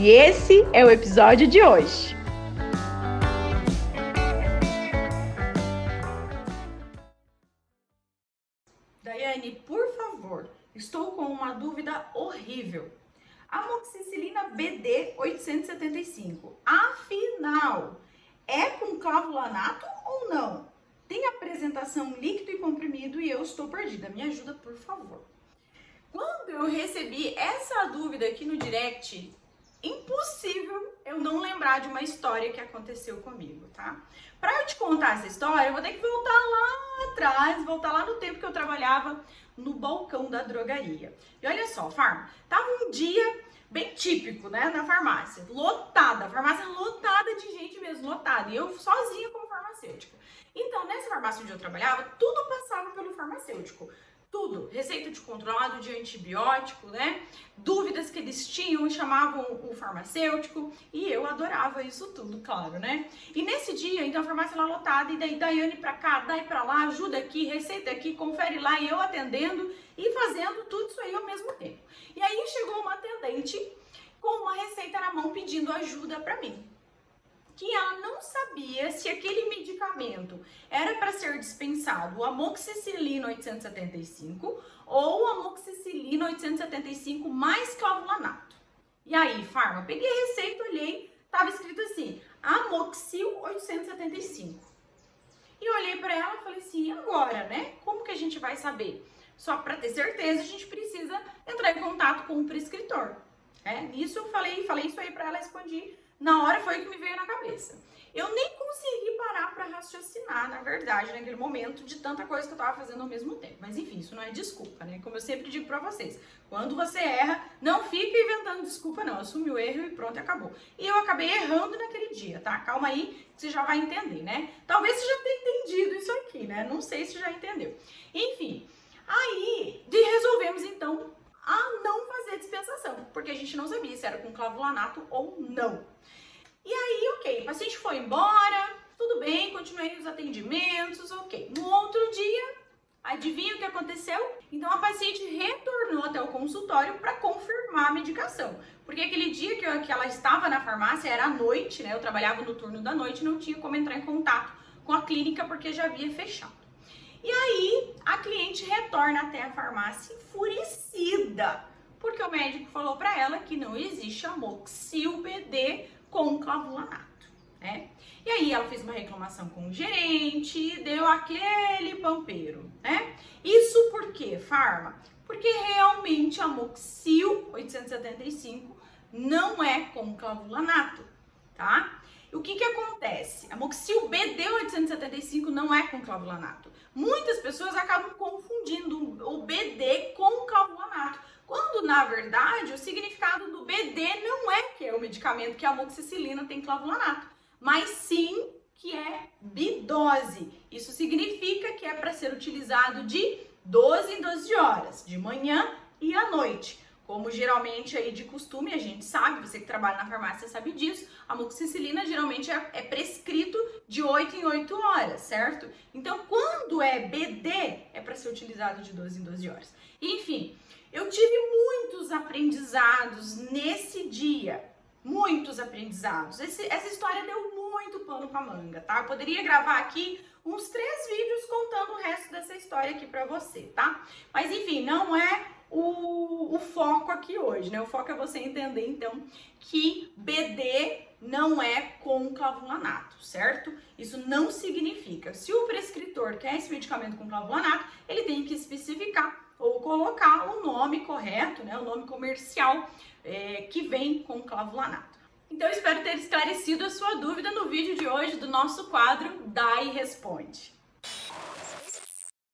E esse é o episódio de hoje. Daiane, por favor, estou com uma dúvida horrível. Amoxicilina BD 875, afinal, é com clavulanato ou não? Tem apresentação líquido e comprimido e eu estou perdida. Me ajuda, por favor. Quando eu recebi essa dúvida aqui no direct, impossível eu não lembrar de uma história que aconteceu comigo, tá? Para eu te contar essa história, eu vou ter que voltar lá atrás, voltar lá no tempo que eu trabalhava no balcão da drogaria. E olha só, farm, tava um dia bem típico, né, na farmácia, lotada, farmácia lotada de gente mesmo, lotada, e eu sozinha como farmacêutica. Então, nessa farmácia onde eu trabalhava, tudo passava pelo farmacêutico tudo, receita de controlado de antibiótico, né? Dúvidas que eles tinham e chamavam o farmacêutico e eu adorava isso tudo, claro, né? E nesse dia, então a farmácia lá lotada e daí Daiane pra cá, daí pra lá, ajuda aqui, receita aqui, confere lá e eu atendendo e fazendo tudo isso aí ao mesmo tempo. E aí chegou uma atendente com uma receita na mão pedindo ajuda para mim que ela não sabia se aquele medicamento era para ser dispensado o amoxicilina 875 ou o amoxicilina 875 mais clavulanato. E aí, farma, peguei a receita, olhei, tava escrito assim, amoxil 875. E olhei para ela e falei assim, agora, né? Como que a gente vai saber? Só para ter certeza, a gente precisa entrar em contato com o prescritor. É, nisso eu falei, falei isso aí para ela, respondi na hora foi o que me veio na cabeça. Eu nem consegui parar para raciocinar, na verdade, naquele momento, de tanta coisa que eu tava fazendo ao mesmo tempo. Mas enfim, isso não é desculpa, né? Como eu sempre digo para vocês, quando você erra, não fica inventando desculpa, não. Assume o erro e pronto, acabou. E eu acabei errando naquele dia, tá? Calma aí, você já vai entender, né? Talvez você já tenha entendido isso aqui, né? Não sei se já entendeu. Enfim, aí resolvemos então a não porque a gente não sabia se era com clavulanato ou não. E aí, ok, o paciente foi embora, tudo bem, continuei os atendimentos, ok. No outro dia, adivinha o que aconteceu? Então a paciente retornou até o consultório para confirmar a medicação. Porque aquele dia que, eu, que ela estava na farmácia era à noite, né? Eu trabalhava no turno da noite, não tinha como entrar em contato com a clínica porque já havia fechado. E aí a cliente retorna até a farmácia enfurecida, porque o médico falou para ela que não existe amoxil BD com clavulanato, né? E aí ela fez uma reclamação com o gerente, deu aquele pampeiro, né? Isso por quê, Farma? Porque realmente a Moxil 875 não é com clavulanato, tá? O que que acontece? A Moxil BD 875 não é com clavulanato. Muitas pessoas acabam confundindo o BD com clavulanato. Quando, na verdade, o significado do BD não é que é o medicamento que a amoxicilina tem clavulanato, mas sim que é bidose. Isso significa que é para ser utilizado de 12 em 12 horas, de manhã e à noite. Como geralmente aí de costume, a gente sabe, você que trabalha na farmácia sabe disso, a amoxicilina geralmente é, é prescrito de 8 em 8 horas, certo? Então, quando é BD, é para ser utilizado de 12 em 12 horas. Enfim, eu tive muitos aprendizados nesse dia. Muitos aprendizados. Esse, essa história deu muito pano pra manga, tá? Eu poderia gravar aqui uns três vídeos contando o resto dessa história aqui pra você, tá? Mas enfim, não é o, o foco aqui hoje, né? O foco é você entender, então, que BD não é com clavulanato, certo? Isso não significa. Se o prescritor quer esse medicamento com clavulanato, ele tem que especificar ou colocar o nome correto, né? O nome comercial é, que vem com clavulanato. Então, espero ter esclarecido a sua dúvida no vídeo de hoje do nosso quadro Dai Responde.